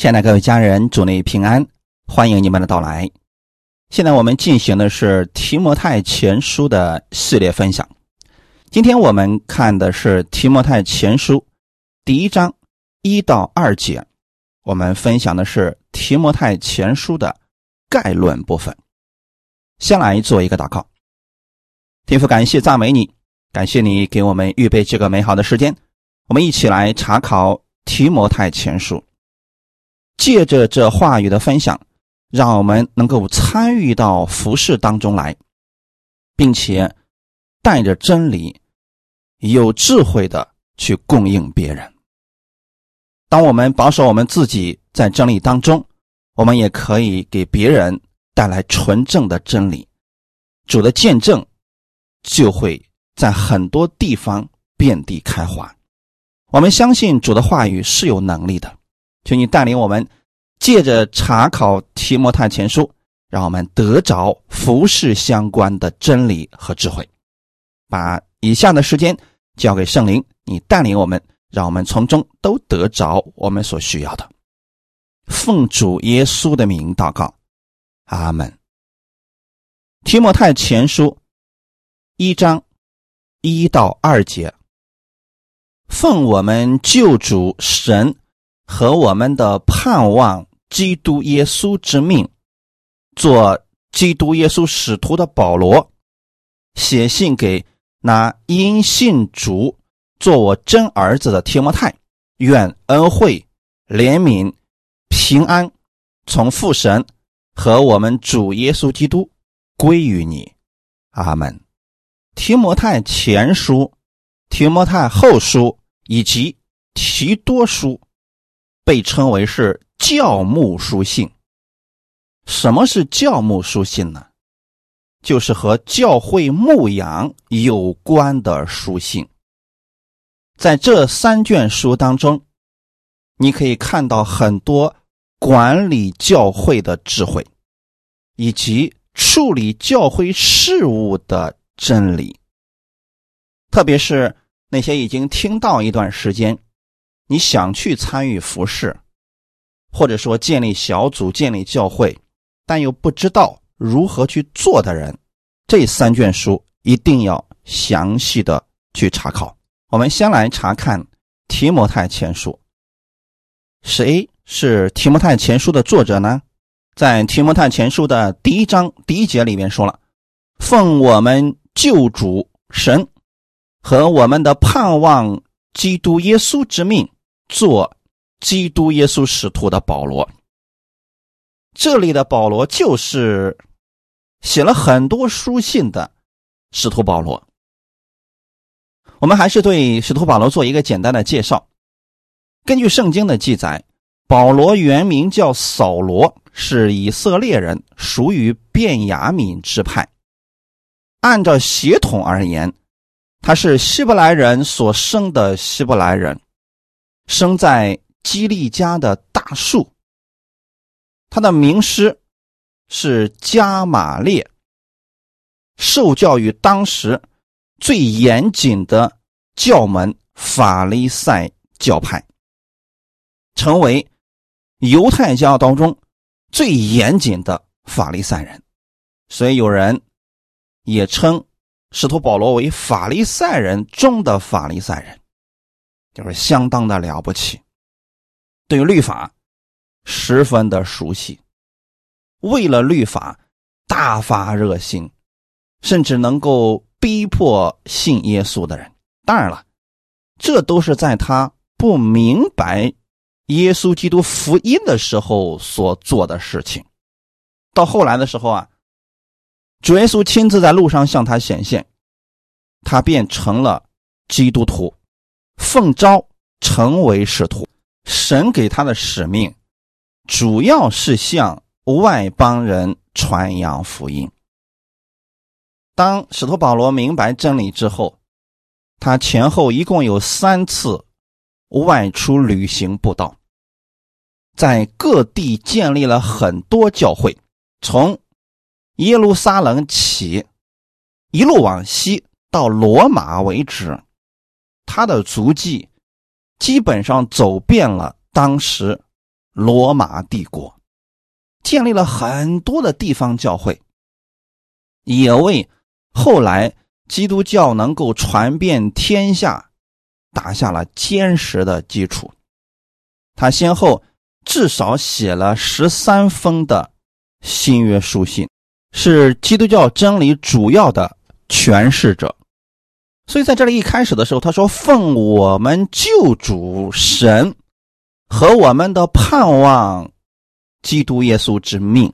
亲爱的各位家人，主内平安，欢迎你们的到来。现在我们进行的是提摩太前书的系列分享。今天我们看的是提摩太前书第一章一到二节，我们分享的是提摩太前书的概论部分。先来做一个祷告，天父，感谢赞美你，感谢你给我们预备这个美好的时间，我们一起来查考提摩太前书。借着这话语的分享，让我们能够参与到服饰当中来，并且带着真理，有智慧的去供应别人。当我们保守我们自己在真理当中，我们也可以给别人带来纯正的真理。主的见证就会在很多地方遍地开花。我们相信主的话语是有能力的。求你带领我们，借着查考提摩太前书，让我们得着服饰相关的真理和智慧。把以下的时间交给圣灵，你带领我们，让我们从中都得着我们所需要的。奉主耶稣的名祷告，阿门。提摩太前书一章一到二节，奉我们救主神。和我们的盼望，基督耶稣之命，做基督耶稣使徒的保罗，写信给那因信主做我真儿子的提摩太，愿恩惠、怜悯、平安从父神和我们主耶稣基督归于你，阿门。提摩太前书、提摩太后书以及提多书。被称为是教牧书信。什么是教牧书信呢？就是和教会牧养有关的书信。在这三卷书当中，你可以看到很多管理教会的智慧，以及处理教会事务的真理。特别是那些已经听到一段时间。你想去参与服饰，或者说建立小组、建立教会，但又不知道如何去做的人，这三卷书一定要详细的去查考。我们先来查看提摩太前书。谁是提摩太前书的作者呢？在提摩太前书的第一章第一节里面说了：“奉我们救主神和我们的盼望基督耶稣之命。”做基督耶稣使徒的保罗，这里的保罗就是写了很多书信的使徒保罗。我们还是对使徒保罗做一个简单的介绍。根据圣经的记载，保罗原名叫扫罗，是以色列人，属于便雅悯支派。按照血统而言，他是希伯来人所生的希伯来人。生在基利家的大树，他的名师是加玛列，受教于当时最严谨的教门法利赛教派，成为犹太教当中最严谨的法利赛人，所以有人也称使徒保罗为法利赛人中的法利赛人。就是相当的了不起，对于律法十分的熟悉，为了律法大发热心，甚至能够逼迫信耶稣的人。当然了，这都是在他不明白耶稣基督福音的时候所做的事情。到后来的时候啊，主耶稣亲自在路上向他显现，他便成了基督徒。奉召成为使徒，神给他的使命主要是向外邦人传扬福音。当使徒保罗明白真理之后，他前后一共有三次外出旅行布道，在各地建立了很多教会，从耶路撒冷起，一路往西到罗马为止。他的足迹基本上走遍了当时罗马帝国，建立了很多的地方教会，也为后来基督教能够传遍天下打下了坚实的基础。他先后至少写了十三封的新约书信，是基督教真理主要的诠释者。所以在这里一开始的时候，他说：“奉我们救主神和我们的盼望基督耶稣之命。”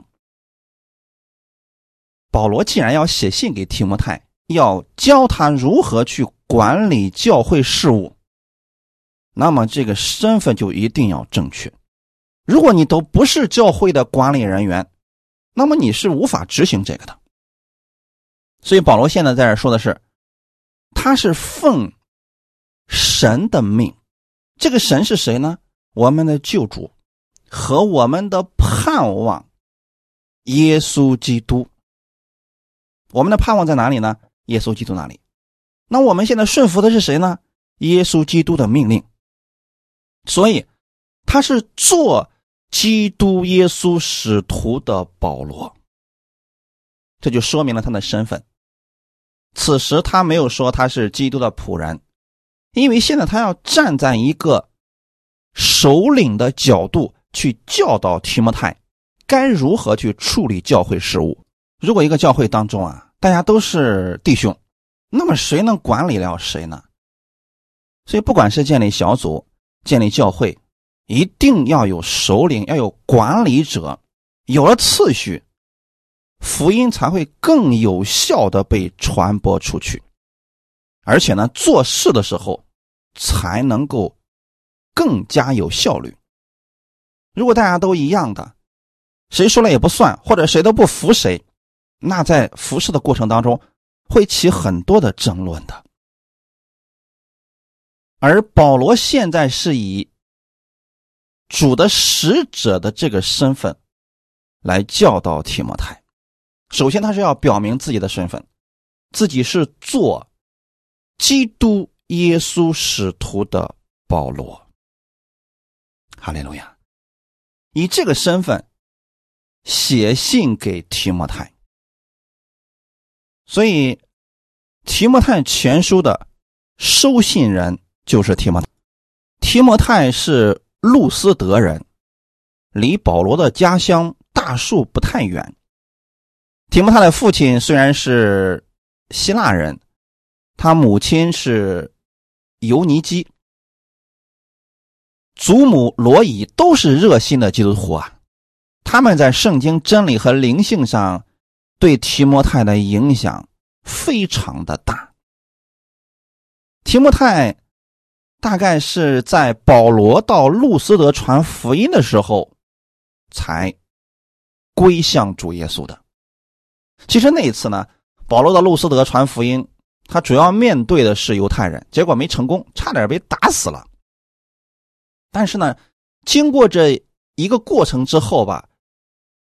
保罗既然要写信给提摩太，要教他如何去管理教会事务，那么这个身份就一定要正确。如果你都不是教会的管理人员，那么你是无法执行这个的。所以保罗现在在这说的是。他是奉神的命，这个神是谁呢？我们的救主和我们的盼望，耶稣基督。我们的盼望在哪里呢？耶稣基督那里。那我们现在顺服的是谁呢？耶稣基督的命令。所以，他是做基督耶稣使徒的保罗，这就说明了他的身份。此时他没有说他是基督的仆人，因为现在他要站在一个首领的角度去教导提摩太该如何去处理教会事务。如果一个教会当中啊，大家都是弟兄，那么谁能管理了谁呢？所以，不管是建立小组、建立教会，一定要有首领，要有管理者，有了次序。福音才会更有效的被传播出去，而且呢，做事的时候才能够更加有效率。如果大家都一样的，谁说了也不算，或者谁都不服谁，那在服侍的过程当中会起很多的争论的。而保罗现在是以主的使者的这个身份来教导提摩太。首先，他是要表明自己的身份，自己是做基督耶稣使徒的保罗。哈利路亚！以这个身份写信给提摩太，所以提摩太全书的收信人就是提摩。提摩太是路斯德人，离保罗的家乡大树不太远。提摩太的父亲虽然是希腊人，他母亲是尤尼基，祖母罗伊都是热心的基督徒啊。他们在圣经真理和灵性上对提摩太的影响非常的大。提摩太大概是在保罗到路斯德传福音的时候才归向主耶稣的。其实那一次呢，保罗到路斯德传福音，他主要面对的是犹太人，结果没成功，差点被打死了。但是呢，经过这一个过程之后吧，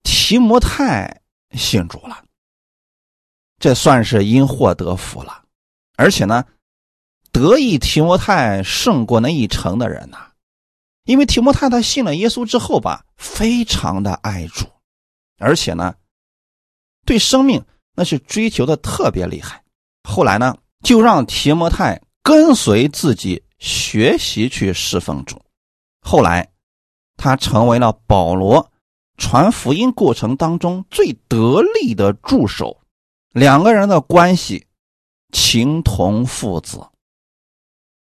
提摩太信主了，这算是因祸得福了。而且呢，得意提摩太胜过那一城的人呐，因为提摩太他信了耶稣之后吧，非常的爱主，而且呢。对生命那是追求的特别厉害，后来呢，就让提摩太跟随自己学习去侍奉主。后来，他成为了保罗传福音过程当中最得力的助手，两个人的关系情同父子。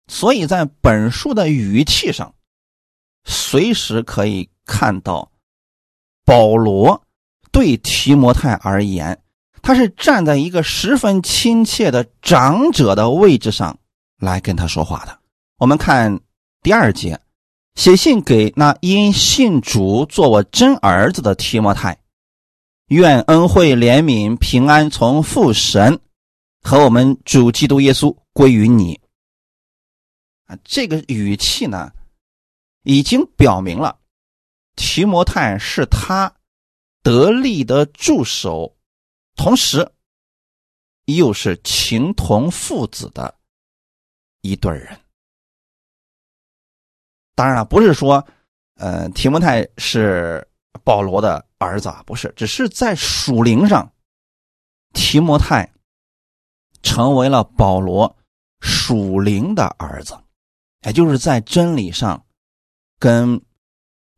所以在本书的语气上，随时可以看到保罗。对提摩太而言，他是站在一个十分亲切的长者的位置上来跟他说话的。我们看第二节，写信给那因信主做我真儿子的提摩太，愿恩惠、怜悯、平安从父神和我们主基督耶稣归于你。啊，这个语气呢，已经表明了提摩太是他。得力的助手，同时又是情同父子的一对人。当然了，不是说呃，提摩太是保罗的儿子啊，不是，只是在属灵上，提摩太成为了保罗属灵的儿子，也就是在真理上跟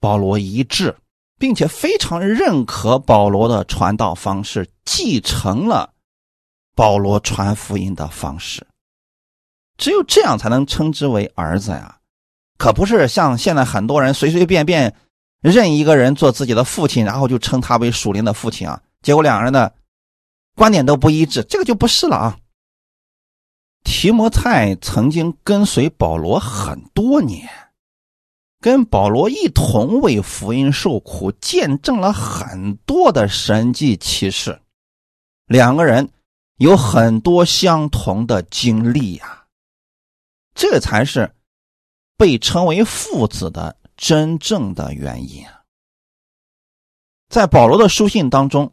保罗一致。并且非常认可保罗的传道方式，继承了保罗传福音的方式。只有这样才能称之为儿子呀，可不是像现在很多人随随便便认一个人做自己的父亲，然后就称他为属灵的父亲啊。结果两人的观点都不一致，这个就不是了啊。提摩太曾经跟随保罗很多年。跟保罗一同为福音受苦，见证了很多的神迹奇事，两个人有很多相同的经历呀，这才是被称为父子的真正的原因啊。在保罗的书信当中，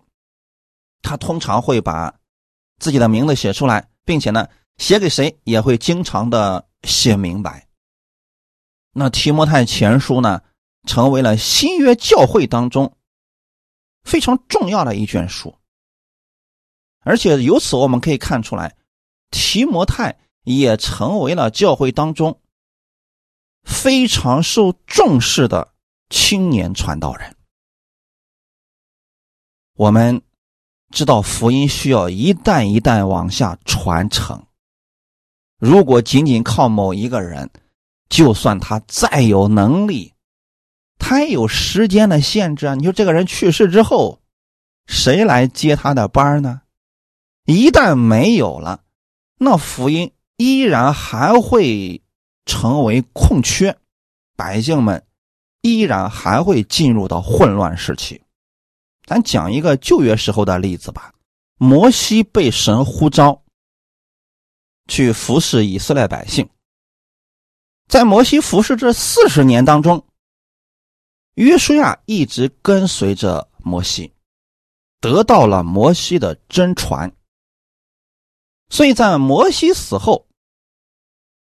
他通常会把自己的名字写出来，并且呢，写给谁也会经常的写明白。那提摩太前书呢，成为了新约教会当中非常重要的一卷书，而且由此我们可以看出来，提摩太也成为了教会当中非常受重视的青年传道人。我们知道福音需要一代一代往下传承，如果仅仅靠某一个人。就算他再有能力，他也有时间的限制啊！你说这个人去世之后，谁来接他的班呢？一旦没有了，那福音依然还会成为空缺，百姓们依然还会进入到混乱时期。咱讲一个旧约时候的例子吧：摩西被神呼召去服侍以色列百姓。在摩西服侍这四十年当中，约书亚一直跟随着摩西，得到了摩西的真传。所以在摩西死后，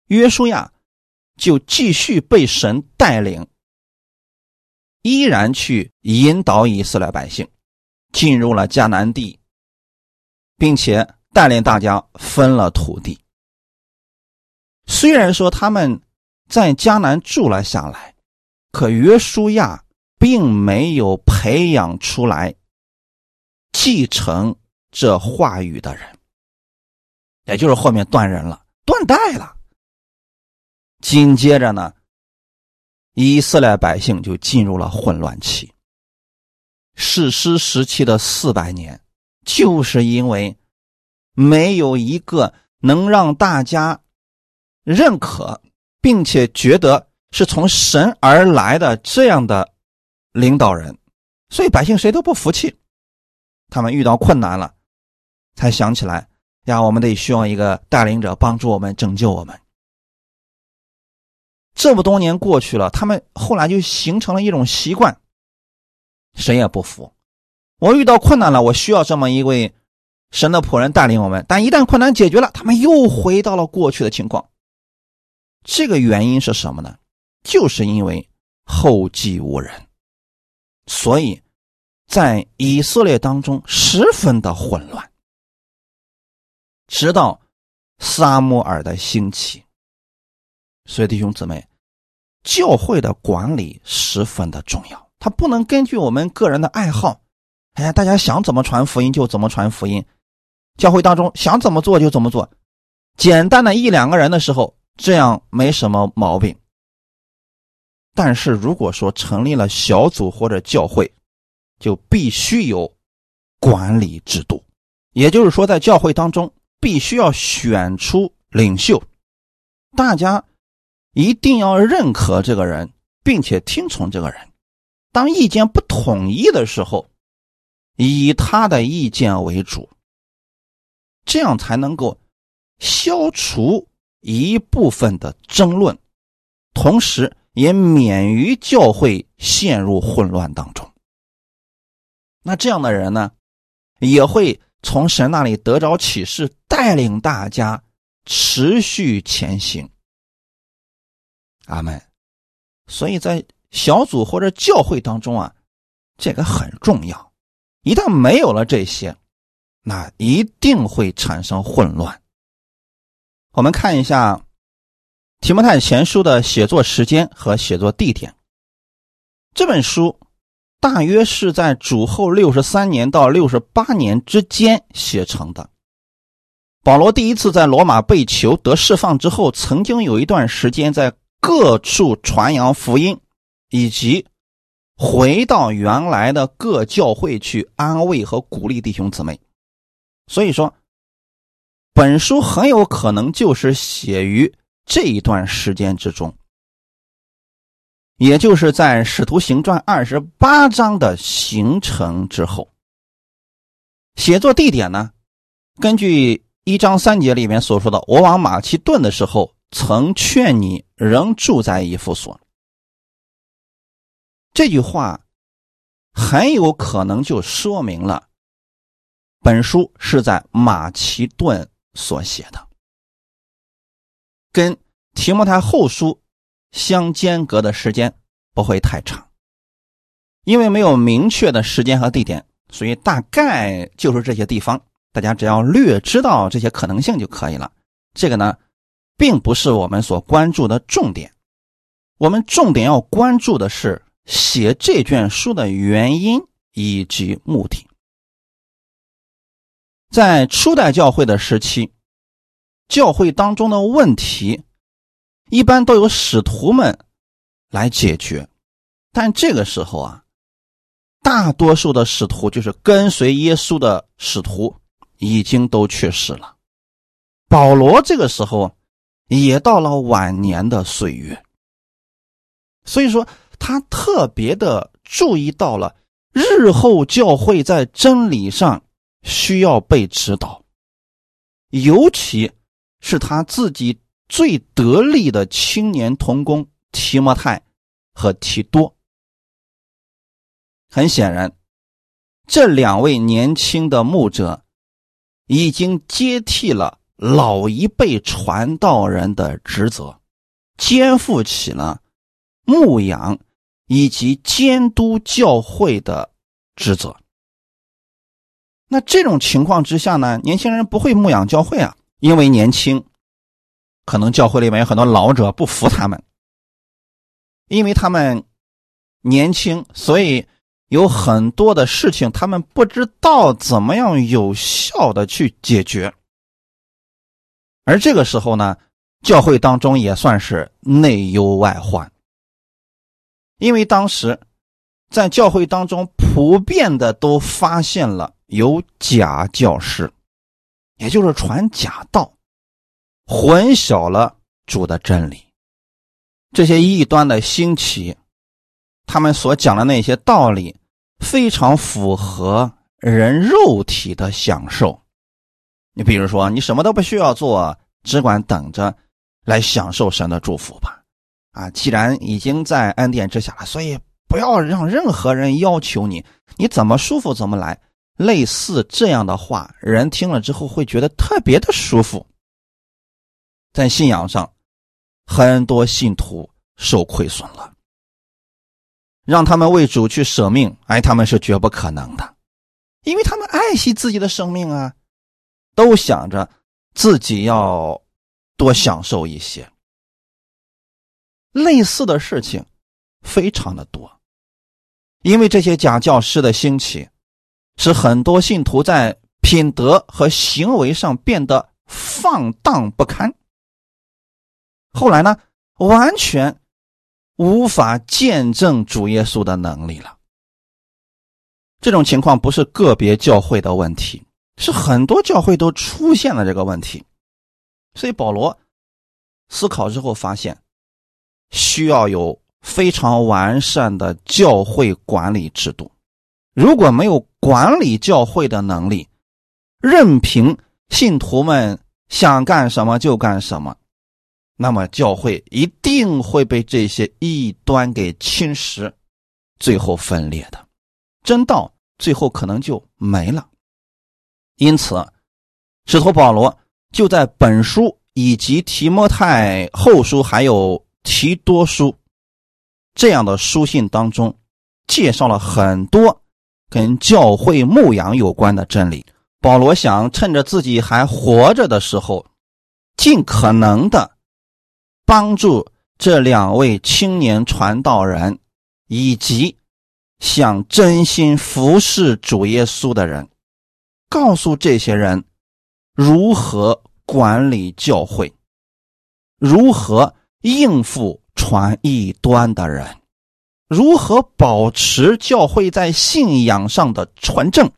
约书亚就继续被神带领，依然去引导以色列百姓进入了迦南地，并且带领大家分了土地。虽然说他们。在迦南住了下来，可约书亚并没有培养出来继承这话语的人，也就是后面断人了，断代了。紧接着呢，以色列百姓就进入了混乱期。史诗时期的四百年，就是因为没有一个能让大家认可。并且觉得是从神而来的这样的领导人，所以百姓谁都不服气。他们遇到困难了，才想起来呀，我们得需要一个带领者帮助我们拯救我们。这么多年过去了，他们后来就形成了一种习惯，谁也不服。我遇到困难了，我需要这么一位神的仆人带领我们。但一旦困难解决了，他们又回到了过去的情况。这个原因是什么呢？就是因为后继无人，所以在以色列当中十分的混乱。直到撒母耳的兴起，所以弟兄姊妹，教会的管理十分的重要，它不能根据我们个人的爱好，哎呀，大家想怎么传福音就怎么传福音，教会当中想怎么做就怎么做，简单的一两个人的时候。这样没什么毛病，但是如果说成立了小组或者教会，就必须有管理制度，也就是说，在教会当中必须要选出领袖，大家一定要认可这个人，并且听从这个人。当意见不统一的时候，以他的意见为主，这样才能够消除。一部分的争论，同时也免于教会陷入混乱当中。那这样的人呢，也会从神那里得着启示，带领大家持续前行。阿门。所以在小组或者教会当中啊，这个很重要。一旦没有了这些，那一定会产生混乱。我们看一下《提摩太前书》的写作时间和写作地点。这本书大约是在主后六十三年到六十八年之间写成的。保罗第一次在罗马被囚得释放之后，曾经有一段时间在各处传扬福音，以及。回到原来的各教会去安慰和鼓励弟兄姊妹，所以说，本书很有可能就是写于这一段时间之中，也就是在《使徒行传》二十八章的形成之后。写作地点呢，根据一章三节里面所说的，我往马其顿的时候，曾劝你仍住在以弗所。这句话很有可能就说明了，本书是在马其顿所写的，跟提摩太后书相间隔的时间不会太长，因为没有明确的时间和地点，所以大概就是这些地方，大家只要略知道这些可能性就可以了。这个呢，并不是我们所关注的重点，我们重点要关注的是。写这卷书的原因以及目的，在初代教会的时期，教会当中的问题一般都由使徒们来解决，但这个时候啊，大多数的使徒就是跟随耶稣的使徒已经都去世了，保罗这个时候也到了晚年的岁月，所以说。他特别的注意到了日后教会在真理上需要被指导，尤其是他自己最得力的青年童工提摩太和提多。很显然，这两位年轻的牧者已经接替了老一辈传道人的职责，肩负起了牧养。以及监督教会的职责。那这种情况之下呢，年轻人不会牧养教会啊，因为年轻，可能教会里面有很多老者不服他们，因为他们年轻，所以有很多的事情他们不知道怎么样有效的去解决。而这个时候呢，教会当中也算是内忧外患。因为当时在教会当中，普遍的都发现了有假教师，也就是传假道，混淆了主的真理。这些异端的兴起，他们所讲的那些道理，非常符合人肉体的享受。你比如说，你什么都不需要做，只管等着来享受神的祝福吧。啊，既然已经在恩典之下了，所以不要让任何人要求你，你怎么舒服怎么来。类似这样的话，人听了之后会觉得特别的舒服。在信仰上，很多信徒受亏损了，让他们为主去舍命，哎，他们是绝不可能的，因为他们爱惜自己的生命啊，都想着自己要多享受一些。类似的事情非常的多，因为这些假教师的兴起，使很多信徒在品德和行为上变得放荡不堪。后来呢，完全无法见证主耶稣的能力了。这种情况不是个别教会的问题，是很多教会都出现了这个问题。所以保罗思考之后发现。需要有非常完善的教会管理制度。如果没有管理教会的能力，任凭信徒们想干什么就干什么，那么教会一定会被这些异端给侵蚀，最后分裂的，真道最后可能就没了。因此，使徒保罗就在本书以及提摩太后书还有。提多书这样的书信当中，介绍了很多跟教会牧养有关的真理。保罗想趁着自己还活着的时候，尽可能的帮助这两位青年传道人，以及想真心服侍主耶稣的人，告诉这些人如何管理教会，如何应付。传异端的人如何保持教会在信仰上的纯正？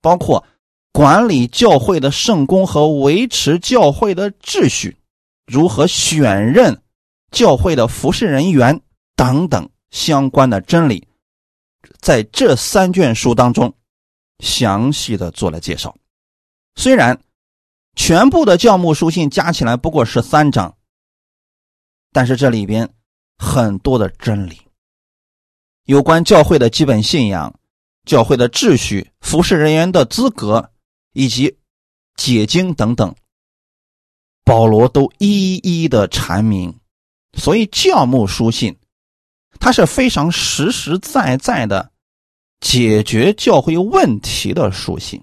包括管理教会的圣功和维持教会的秩序，如何选任教会的服侍人员等等相关的真理，在这三卷书当中详细的做了介绍。虽然全部的教牧书信加起来不过十三章。但是这里边很多的真理，有关教会的基本信仰、教会的秩序、服侍人员的资格以及解经等等，保罗都一一的阐明。所以教牧书信，它是非常实实在在的解决教会问题的书信。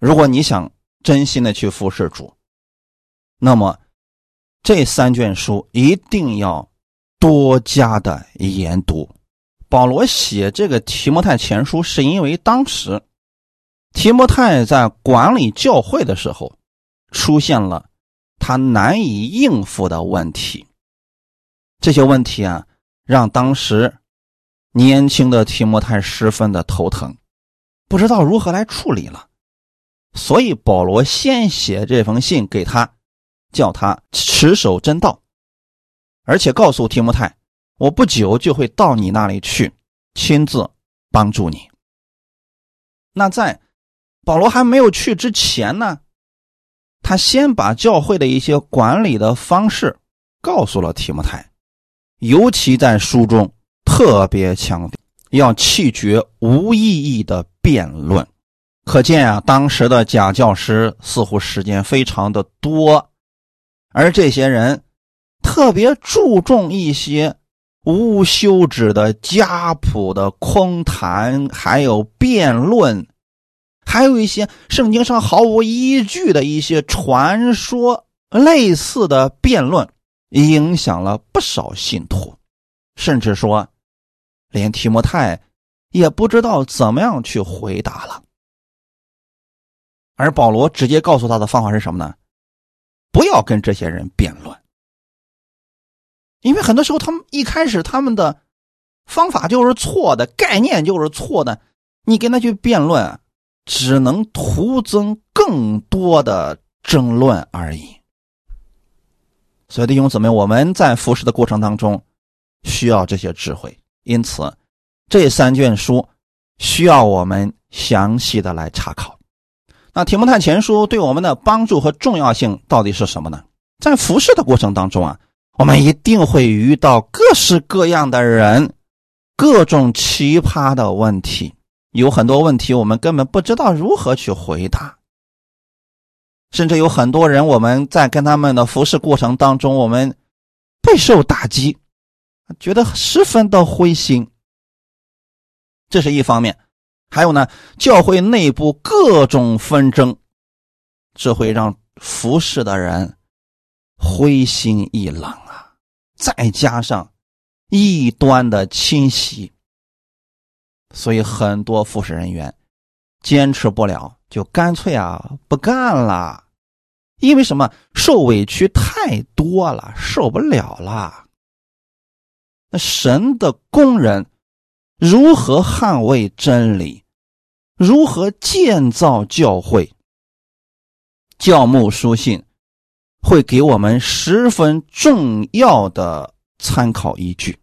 如果你想真心的去服侍主，那么。这三卷书一定要多加的研读。保罗写这个提摩太前书，是因为当时提摩太在管理教会的时候，出现了他难以应付的问题。这些问题啊，让当时年轻的提摩太十分的头疼，不知道如何来处理了。所以保罗先写这封信给他。叫他持守真道，而且告诉提摩太，我不久就会到你那里去，亲自帮助你。那在保罗还没有去之前呢，他先把教会的一些管理的方式告诉了提摩太，尤其在书中特别强调要弃绝无意义的辩论。可见啊，当时的假教师似乎时间非常的多。而这些人特别注重一些无休止的家谱的空谈，还有辩论，还有一些圣经上毫无依据的一些传说，类似的辩论，影响了不少信徒，甚至说，连提摩太也不知道怎么样去回答了。而保罗直接告诉他的方法是什么呢？不要跟这些人辩论，因为很多时候他们一开始他们的方法就是错的，概念就是错的，你跟他去辩论，只能徒增更多的争论而已。所以弟兄姊妹，我们在服侍的过程当中需要这些智慧，因此这三卷书需要我们详细的来查考。那《提摩太前书》对我们的帮助和重要性到底是什么呢？在服侍的过程当中啊，我们一定会遇到各式各样的人，各种奇葩的问题，有很多问题我们根本不知道如何去回答，甚至有很多人我们在跟他们的服侍过程当中，我们备受打击，觉得十分的灰心。这是一方面。还有呢，教会内部各种纷争，这会让服侍的人灰心意冷啊！再加上异端的侵袭，所以很多服侍人员坚持不了，就干脆啊不干了。因为什么？受委屈太多了，受不了了。那神的工人如何捍卫真理？如何建造教会？教牧书信会给我们十分重要的参考依据。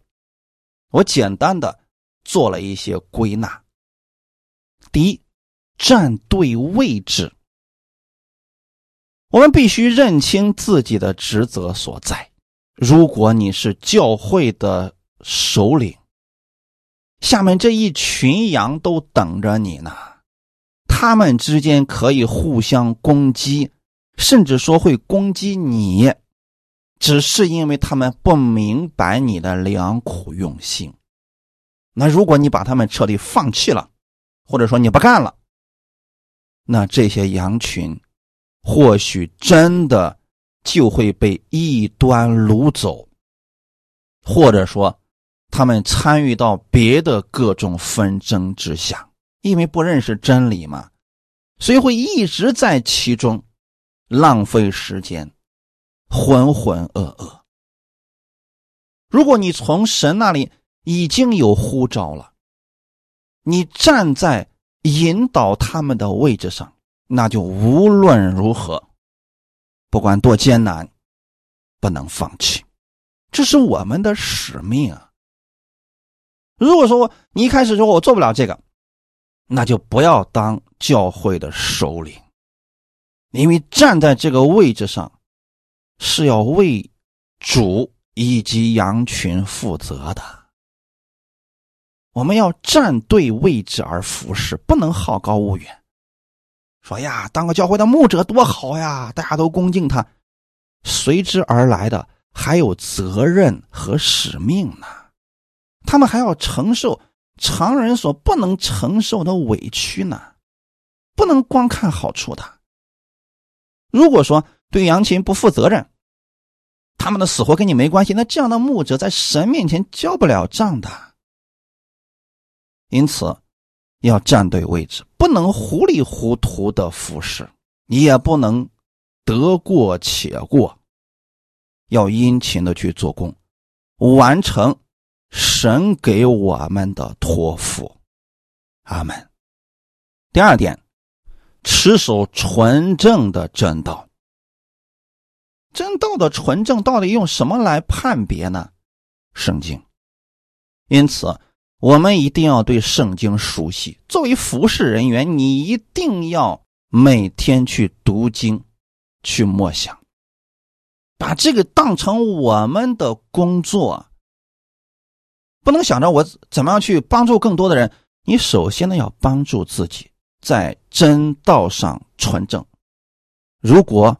我简单的做了一些归纳。第一，站对位置。我们必须认清自己的职责所在。如果你是教会的首领，下面这一群羊都等着你呢。他们之间可以互相攻击，甚至说会攻击你。只是因为他们不明白你的良苦用心。那如果你把他们彻底放弃了，或者说你不干了，那这些羊群或许真的就会被异端掳走，或者说他们参与到别的各种纷争之下，因为不认识真理嘛，所以会一直在其中浪费时间，浑浑噩噩。如果你从神那里，已经有呼召了，你站在引导他们的位置上，那就无论如何，不管多艰难，不能放弃，这是我们的使命啊！如果说你一开始说我做不了这个，那就不要当教会的首领，因为站在这个位置上是要为主以及羊群负责的。我们要站对位置而服侍，不能好高骛远。说呀，当个教会的牧者多好呀，大家都恭敬他。随之而来的还有责任和使命呢。他们还要承受常人所不能承受的委屈呢，不能光看好处的。如果说对杨琴不负责任，他们的死活跟你没关系，那这样的牧者在神面前交不了账的。因此，要站对位置，不能糊里糊涂的服侍，你也不能得过且过，要殷勤的去做工，完成神给我们的托付。阿门。第二点，持守纯正的正道。真道的纯正到底用什么来判别呢？圣经。因此。我们一定要对圣经熟悉。作为服侍人员，你一定要每天去读经，去默想，把这个当成我们的工作。不能想着我怎么样去帮助更多的人，你首先呢要帮助自己在真道上纯正。如果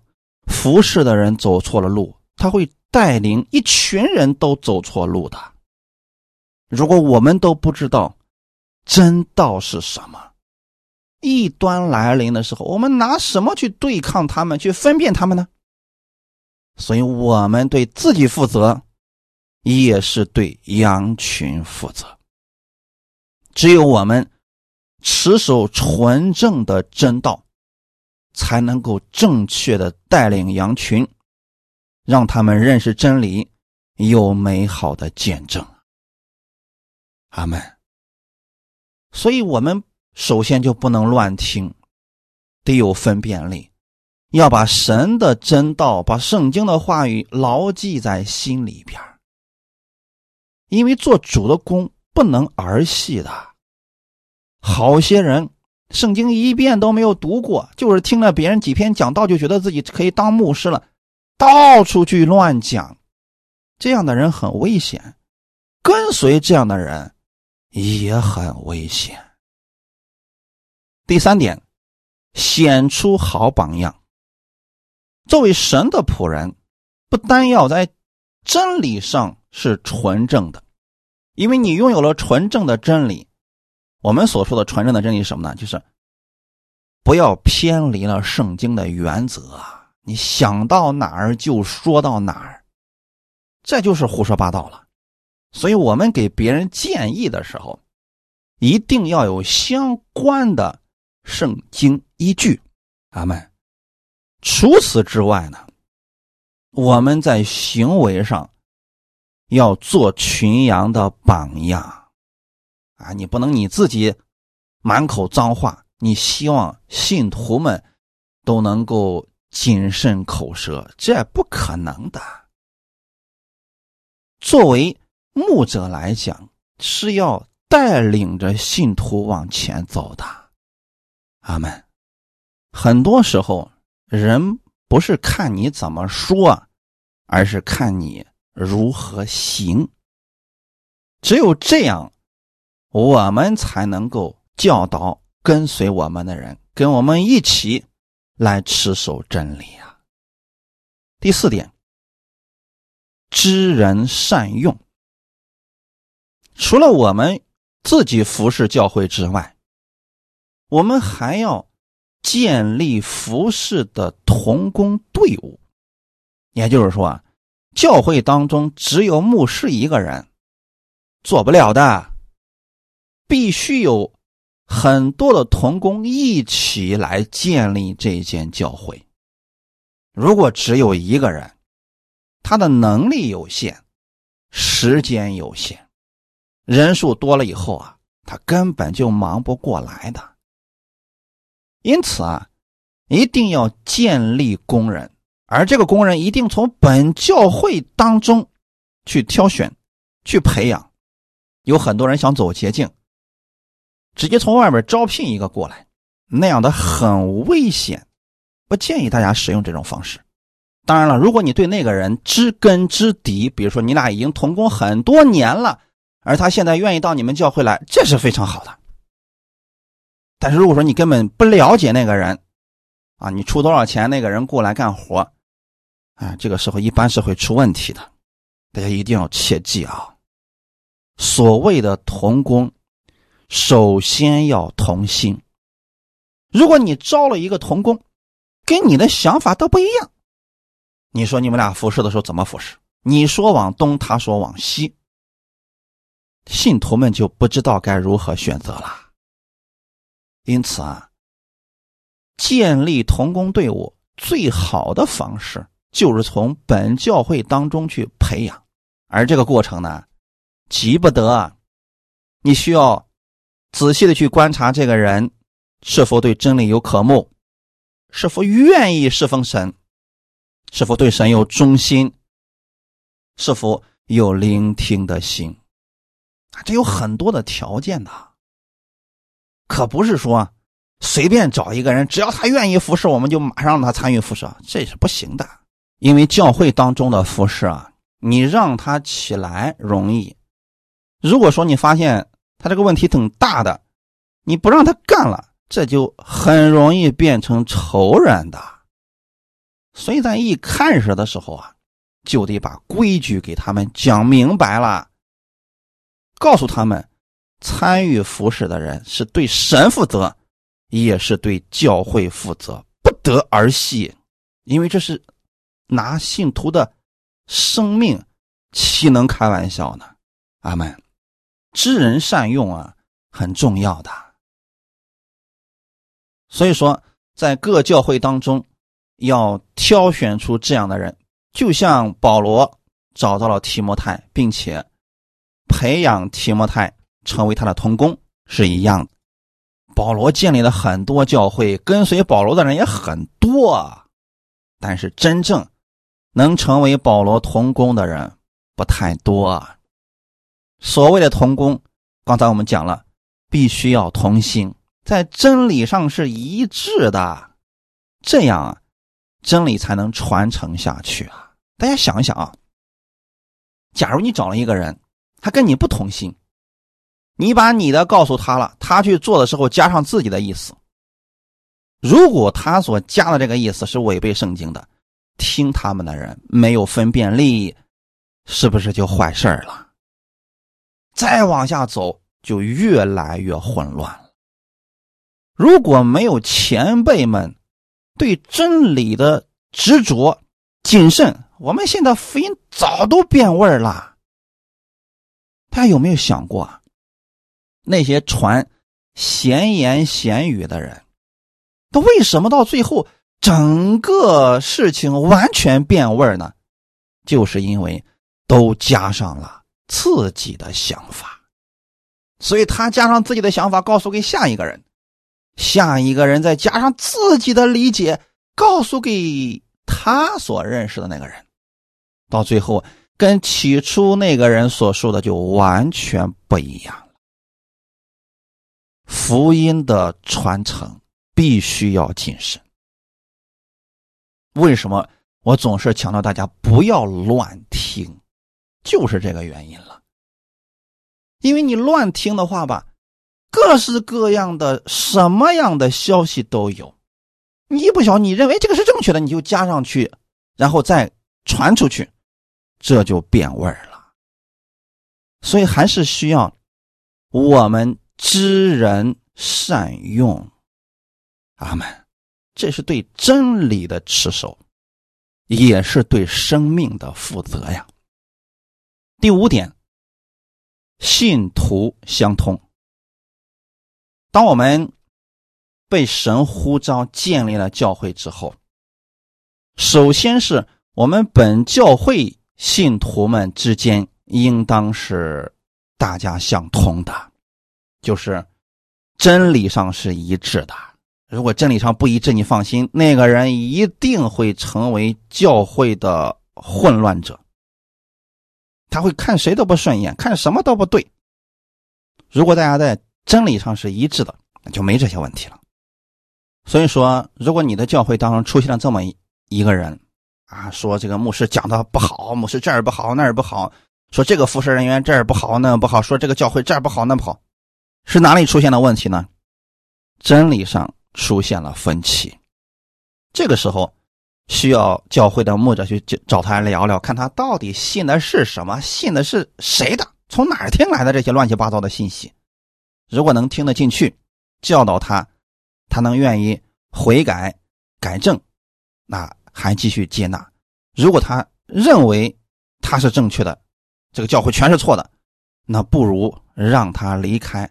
服侍的人走错了路，他会带领一群人都走错路的。如果我们都不知道真道是什么，异端来临的时候，我们拿什么去对抗他们，去分辨他们呢？所以，我们对自己负责，也是对羊群负责。只有我们持守纯正的真道，才能够正确的带领羊群，让他们认识真理，有美好的见证。阿门。所以，我们首先就不能乱听，得有分辨力，要把神的真道、把圣经的话语牢记在心里边因为做主的功不能儿戏的。好些人圣经一遍都没有读过，就是听了别人几篇讲道，就觉得自己可以当牧师了，到处去乱讲，这样的人很危险。跟随这样的人。也很危险。第三点，显出好榜样。作为神的仆人，不单要在真理上是纯正的，因为你拥有了纯正的真理。我们所说的纯正的真理是什么呢？就是不要偏离了圣经的原则，你想到哪儿就说到哪儿，这就是胡说八道了。所以，我们给别人建议的时候，一定要有相关的圣经依据。阿门。除此之外呢，我们在行为上要做群羊的榜样。啊，你不能你自己满口脏话，你希望信徒们都能够谨慎口舌，这不可能的。作为牧者来讲是要带领着信徒往前走的，阿门。很多时候，人不是看你怎么说，而是看你如何行。只有这样，我们才能够教导跟随我们的人，跟我们一起来持守真理啊。第四点，知人善用。除了我们自己服侍教会之外，我们还要建立服侍的同工队伍。也就是说啊，教会当中只有牧师一个人做不了的，必须有很多的同工一起来建立这间教会。如果只有一个人，他的能力有限，时间有限。人数多了以后啊，他根本就忙不过来的。因此啊，一定要建立工人，而这个工人一定从本教会当中去挑选、去培养。有很多人想走捷径，直接从外面招聘一个过来，那样的很危险，不建议大家使用这种方式。当然了，如果你对那个人知根知底，比如说你俩已经同工很多年了。而他现在愿意到你们教会来，这是非常好的。但是如果说你根本不了解那个人，啊，你出多少钱，那个人过来干活，啊，这个时候一般是会出问题的。大家一定要切记啊！所谓的同工，首先要同心。如果你招了一个同工，跟你的想法都不一样，你说你们俩服侍的时候怎么服侍？你说往东，他说往西。信徒们就不知道该如何选择了。因此啊，建立同工队伍最好的方式就是从本教会当中去培养，而这个过程呢，急不得。你需要仔细的去观察这个人是否对真理有渴慕，是否愿意侍奉神，是否对神有忠心，是否有聆听的心。这有很多的条件的，可不是说随便找一个人，只要他愿意服侍，我们就马上让他参与服侍，这是不行的。因为教会当中的服侍啊，你让他起来容易，如果说你发现他这个问题挺大的，你不让他干了，这就很容易变成仇人的。所以在一开始的时候啊，就得把规矩给他们讲明白了。告诉他们，参与服侍的人是对神负责，也是对教会负责，不得儿戏，因为这是拿信徒的生命，岂能开玩笑呢？阿门。知人善用啊，很重要的。所以说，在各教会当中，要挑选出这样的人，就像保罗找到了提摩太，并且。培养提摩太成为他的同工是一样的。保罗建立了很多教会，跟随保罗的人也很多，但是真正能成为保罗同工的人不太多啊。所谓的同工，刚才我们讲了，必须要同心，在真理上是一致的，这样啊，真理才能传承下去啊。大家想一想啊，假如你找了一个人。他跟你不同心，你把你的告诉他了，他去做的时候加上自己的意思。如果他所加的这个意思是违背圣经的，听他们的人没有分辨力，是不是就坏事了？再往下走就越来越混乱了。如果没有前辈们对真理的执着、谨慎，我们现在福音早都变味了。他有没有想过？那些传闲言闲语的人，他为什么到最后整个事情完全变味呢？就是因为都加上了自己的想法，所以他加上自己的想法告诉给下一个人，下一个人再加上自己的理解告诉给他所认识的那个人，到最后。跟起初那个人所说的就完全不一样了。福音的传承必须要谨慎。为什么我总是强调大家不要乱听？就是这个原因了。因为你乱听的话吧，各式各样的什么样的消息都有。你一不小心，你认为这个是正确的，你就加上去，然后再传出去。这就变味儿了。所以还是需要我们知人善用。阿门。这是对真理的持守，也是对生命的负责呀。第五点，信徒相通。当我们被神呼召建立了教会之后，首先是我们本教会信徒们之间应当是大家相通的，就是真理上是一致的。如果真理上不一致，你放心，那个人一定会成为教会的混乱者。他会看谁都不顺眼，看什么都不对。如果大家在真理上是一致的，那就没这些问题了。所以说，如果你的教会当中出现了这么一个人啊，说这个牧师讲的不好，牧师这儿不好那儿不好，说这个服侍人员这儿不好那不好，说这个教会这儿不好那不好，是哪里出现了问题呢？真理上。出现了分歧，这个时候需要教会的牧者去找他聊聊，看他到底信的是什么，信的是谁的，从哪儿听来的这些乱七八糟的信息。如果能听得进去，教导他，他能愿意悔改改正，那还继续接纳。如果他认为他是正确的，这个教会全是错的，那不如让他离开，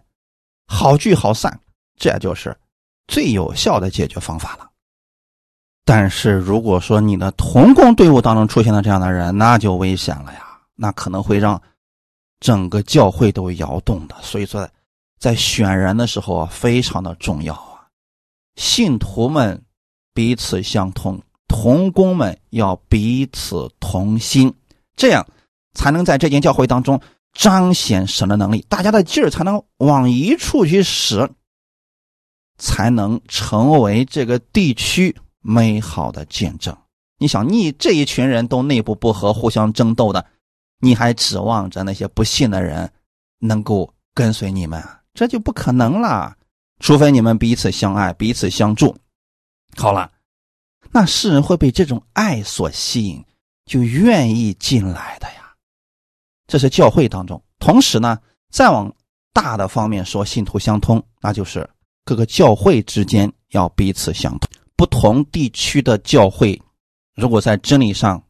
好聚好散，这就是。最有效的解决方法了。但是如果说你的同工队伍当中出现了这样的人，那就危险了呀，那可能会让整个教会都摇动的。所以说，在选人的时候啊，非常的重要啊。信徒们彼此相通，同工们要彼此同心，这样才能在这间教会当中彰显神的能力，大家的劲儿才能往一处去使。才能成为这个地区美好的见证。你想，你这一群人都内部不和、互相争斗的，你还指望着那些不信的人能够跟随你们？这就不可能了。除非你们彼此相爱、彼此相助。好了，那世人会被这种爱所吸引，就愿意进来的呀。这是教会当中。同时呢，再往大的方面说，信徒相通，那就是。各个教会之间要彼此相通，不同地区的教会，如果在真理上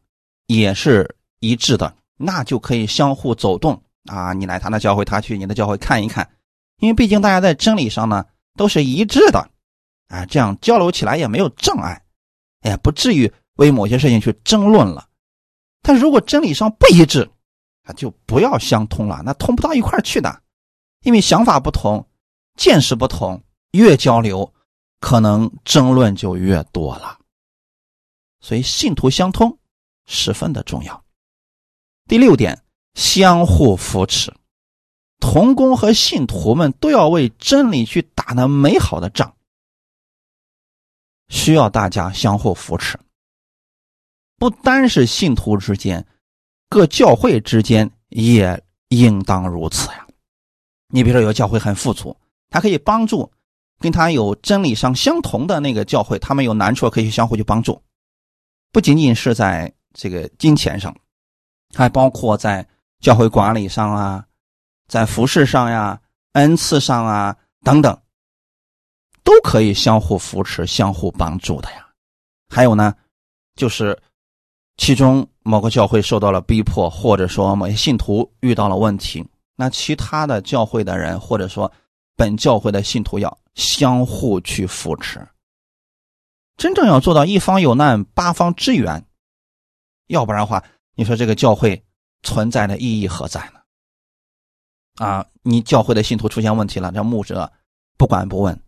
也是一致的，那就可以相互走动啊！你来他的教会，他去你的教会看一看，因为毕竟大家在真理上呢都是一致的，啊，这样交流起来也没有障碍，也不至于为某些事情去争论了。但如果真理上不一致，啊就不要相通了，那通不到一块去的，因为想法不同，见识不同。越交流，可能争论就越多了。所以信徒相通十分的重要。第六点，相互扶持，同工和信徒们都要为真理去打那美好的仗，需要大家相互扶持。不单是信徒之间，各教会之间也应当如此呀。你比如说，有教会很富足，他可以帮助。跟他有真理上相同的那个教会，他们有难处可以相互去帮助，不仅仅是在这个金钱上，还包括在教会管理上啊，在服饰上呀、恩赐上啊等等，都可以相互扶持、相互帮助的呀。还有呢，就是其中某个教会受到了逼迫，或者说某些信徒遇到了问题，那其他的教会的人或者说。本教会的信徒要相互去扶持，真正要做到一方有难八方支援，要不然的话，你说这个教会存在的意义何在呢？啊，你教会的信徒出现问题了，这牧者不管不问，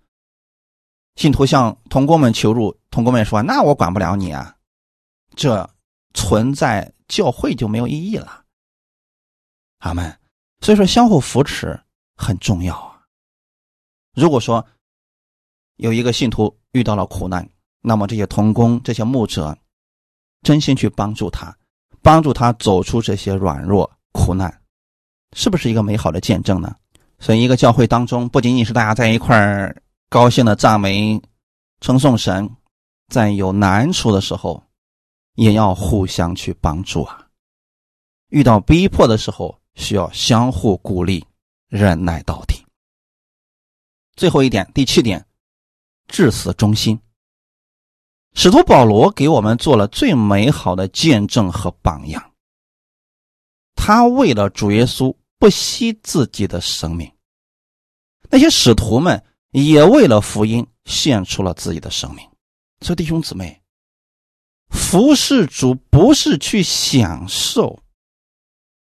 信徒向同工们求助，同工们说：“那我管不了你啊。”这存在教会就没有意义了。阿门。所以说，相互扶持很重要。如果说有一个信徒遇到了苦难，那么这些童工、这些牧者，真心去帮助他，帮助他走出这些软弱苦难，是不是一个美好的见证呢？所以，一个教会当中，不仅仅是大家在一块儿高兴的赞美、称颂神，在有难处的时候，也要互相去帮助啊。遇到逼迫的时候，需要相互鼓励，忍耐到底。最后一点，第七点，至死忠心。使徒保罗给我们做了最美好的见证和榜样。他为了主耶稣不惜自己的生命，那些使徒们也为了福音献出了自己的生命。所以弟兄姊妹，服侍主不是去享受，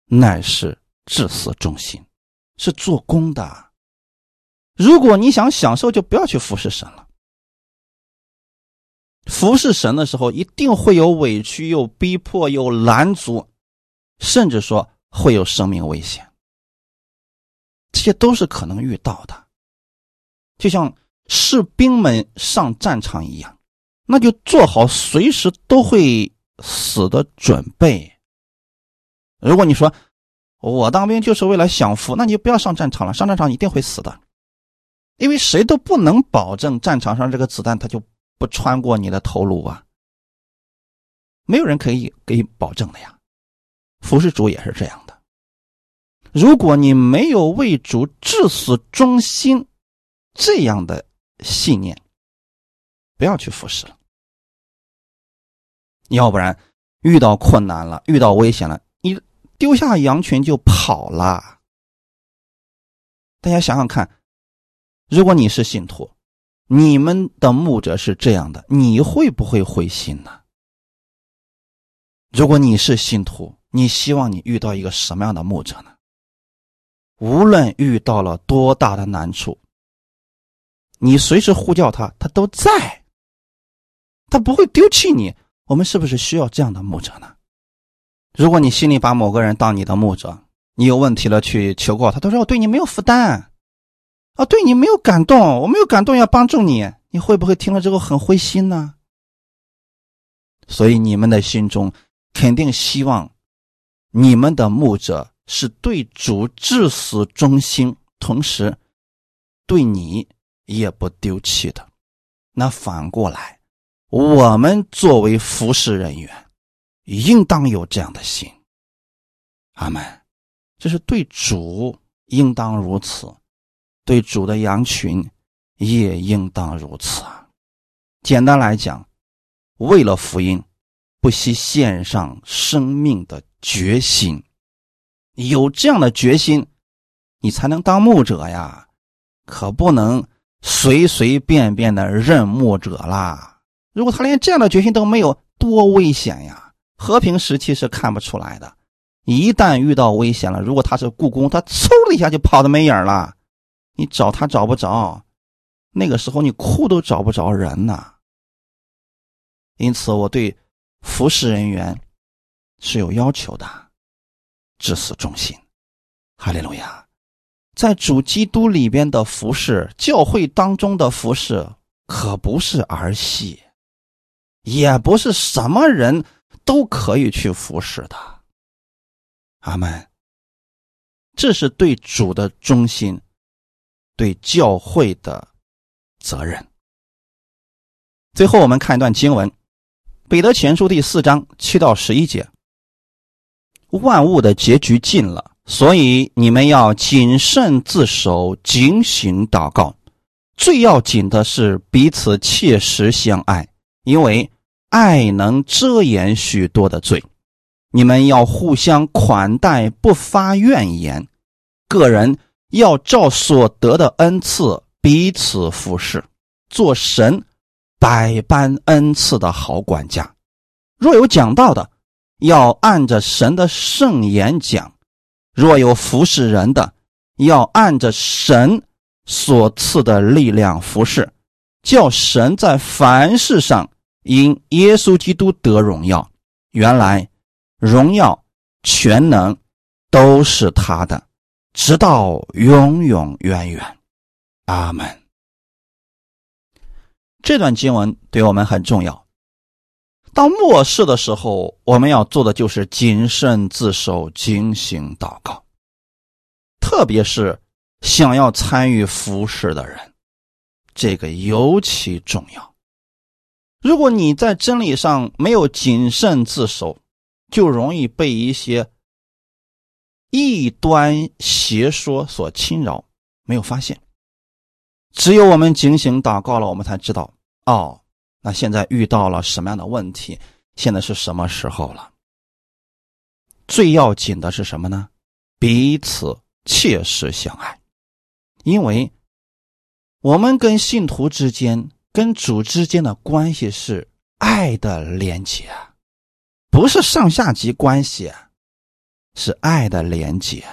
乃是至死忠心，是做工的。如果你想享受，就不要去服侍神了。服侍神的时候，一定会有委屈、有逼迫、有拦阻，甚至说会有生命危险，这些都是可能遇到的。就像士兵们上战场一样，那就做好随时都会死的准备。如果你说我当兵就是为了享福，那你就不要上战场了，上战场一定会死的，因为谁都不能保证战场上这个子弹它就。不穿过你的头颅啊！没有人可以给你保证的呀。服侍主也是这样的。如果你没有为主至死忠心这样的信念，不要去服侍了。要不然遇到困难了，遇到危险了，你丢下羊群就跑了。大家想想看，如果你是信徒。你们的牧者是这样的，你会不会灰心呢？如果你是信徒，你希望你遇到一个什么样的牧者呢？无论遇到了多大的难处，你随时呼叫他，他都在，他不会丢弃你。我们是不是需要这样的牧者呢？如果你心里把某个人当你的牧者，你有问题了去求告他，他说我对你没有负担。啊，对你没有感动，我没有感动要帮助你，你会不会听了之后很灰心呢？所以你们的心中肯定希望你们的牧者是对主至死忠心，同时对你也不丢弃的。那反过来，我们作为服侍人员，应当有这样的心。阿门。这是对主应当如此。对主的羊群也应当如此！简单来讲，为了福音，不惜献上生命的决心，有这样的决心，你才能当牧者呀！可不能随随便便的任牧者啦！如果他连这样的决心都没有，多危险呀！和平时期是看不出来的，一旦遇到危险了，如果他是故宫，他嗖的一下就跑的没影了。你找他找不着，那个时候你哭都找不着人呐。因此，我对服侍人员是有要求的，至死忠心。哈利路亚，在主基督里边的服侍，教会当中的服侍，可不是儿戏，也不是什么人都可以去服侍的。阿门。这是对主的忠心。对教会的责任。最后，我们看一段经文，《彼得前书》第四章七到十一节：“万物的结局近了，所以你们要谨慎自守，警醒祷告。最要紧的是彼此切实相爱，因为爱能遮掩许多的罪。你们要互相款待，不发怨言。个人。”要照所得的恩赐彼此服侍，做神百般恩赐的好管家。若有讲道的，要按着神的圣言讲；若有服侍人的，要按着神所赐的力量服侍，叫神在凡事上因耶稣基督得荣耀。原来荣耀全能都是他的。直到永永远远，阿门。这段经文对我们很重要。到末世的时候，我们要做的就是谨慎自守、警醒祷告。特别是想要参与服侍的人，这个尤其重要。如果你在真理上没有谨慎自守，就容易被一些异端邪说所侵扰，没有发现。只有我们警醒祷告了，我们才知道哦，那现在遇到了什么样的问题？现在是什么时候了？最要紧的是什么呢？彼此切实相爱，因为我们跟信徒之间、跟主之间的关系是爱的连接，不是上下级关系，是爱的连接。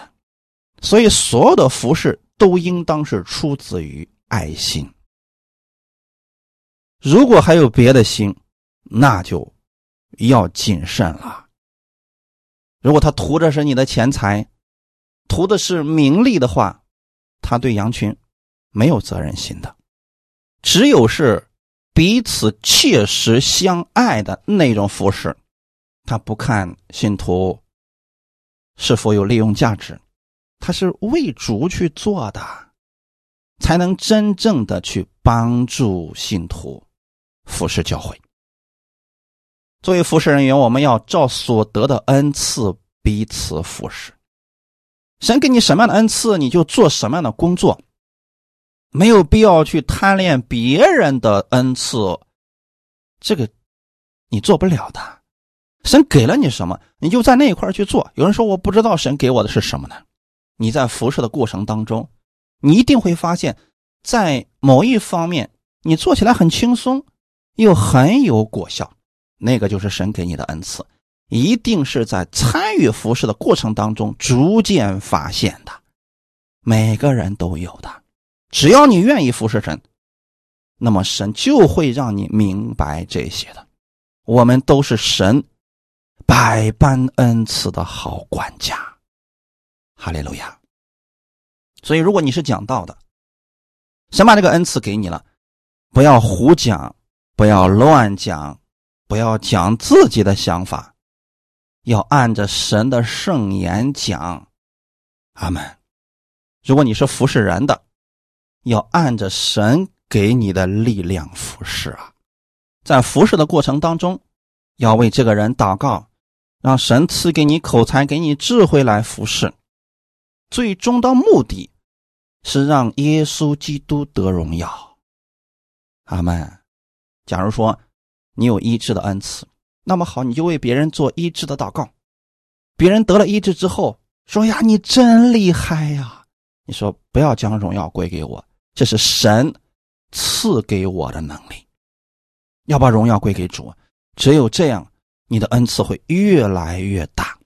所以，所有的服饰都应当是出自于。爱心，如果还有别的心，那就要谨慎了。如果他图的是你的钱财，图的是名利的话，他对羊群没有责任心的。只有是彼此切实相爱的那种服饰，他不看信徒是否有利用价值，他是为主去做的。才能真正的去帮助信徒服侍教会。作为服侍人员，我们要照所得的恩赐彼此服侍。神给你什么样的恩赐，你就做什么样的工作，没有必要去贪恋别人的恩赐，这个你做不了的。神给了你什么，你就在那一块去做。有人说我不知道神给我的是什么呢？你在服侍的过程当中。你一定会发现，在某一方面，你做起来很轻松，又很有果效。那个就是神给你的恩赐，一定是在参与服侍的过程当中逐渐发现的。每个人都有的，只要你愿意服侍神，那么神就会让你明白这些的。我们都是神百般恩赐的好管家。哈利路亚。所以，如果你是讲道的，神把这个恩赐给你了，不要胡讲，不要乱讲，不要讲自己的想法，要按着神的圣言讲。阿门。如果你是服侍人的，要按着神给你的力量服侍啊。在服侍的过程当中，要为这个人祷告，让神赐给你口才，给你智慧来服侍。最终的目的，是让耶稣基督得荣耀。阿门。假如说你有医治的恩赐，那么好，你就为别人做医治的祷告。别人得了医治之后，说呀，你真厉害呀！你说不要将荣耀归给我，这是神赐给我的能力，要把荣耀归给主。只有这样，你的恩赐会越来越大，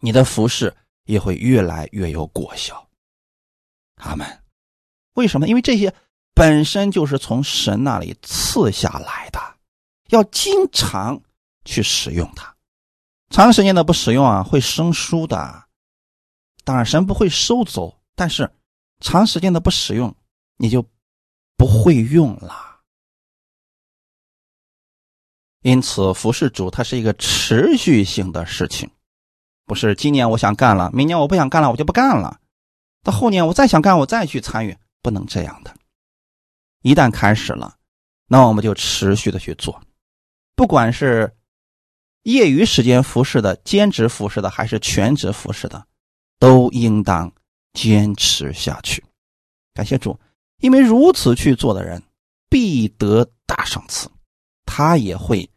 你的服饰。也会越来越有果效。阿门。为什么？因为这些本身就是从神那里赐下来的，要经常去使用它。长时间的不使用啊，会生疏的。当然，神不会收走，但是长时间的不使用，你就不会用了。因此，服侍主它是一个持续性的事情。不是今年我想干了，明年我不想干了，我就不干了。到后年我再想干，我再去参与，不能这样的。一旦开始了，那我们就持续的去做，不管是业余时间服侍的、兼职服侍的，还是全职服侍的，都应当坚持下去。感谢主，因为如此去做的人必得大赏赐，他也会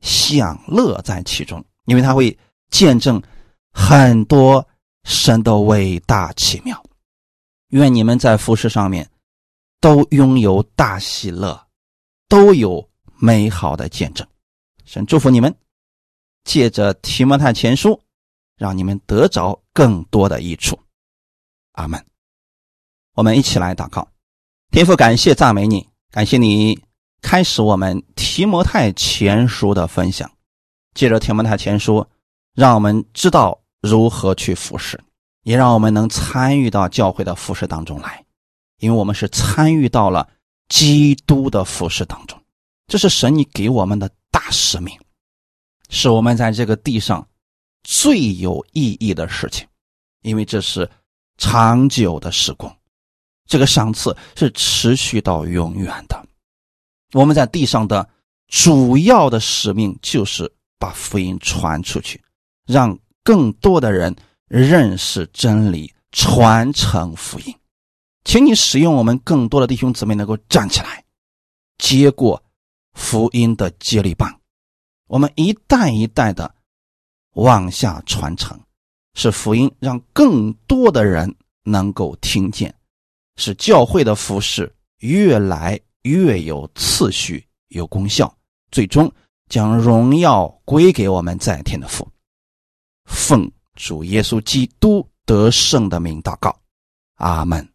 享乐在其中，因为他会。见证很多神的伟大奇妙，愿你们在服饰上面都拥有大喜乐，都有美好的见证。神祝福你们，借着提摩太前书，让你们得着更多的益处。阿门。我们一起来祷告，天父，感谢赞美你，感谢你开始我们提摩太前书的分享，借着提摩太前书。让我们知道如何去服侍，也让我们能参与到教会的服侍当中来，因为我们是参与到了基督的服侍当中。这是神你给我们的大使命，是我们在这个地上最有意义的事情，因为这是长久的时光，这个赏赐是持续到永远的。我们在地上的主要的使命就是把福音传出去。让更多的人认识真理，传承福音。请你使用我们更多的弟兄姊妹能够站起来，接过福音的接力棒，我们一代一代的往下传承，是福音让更多的人能够听见，使教会的服饰越来越有次序、有功效，最终将荣耀归给我们在天的父。奉主耶稣基督得胜的名祷告，阿门。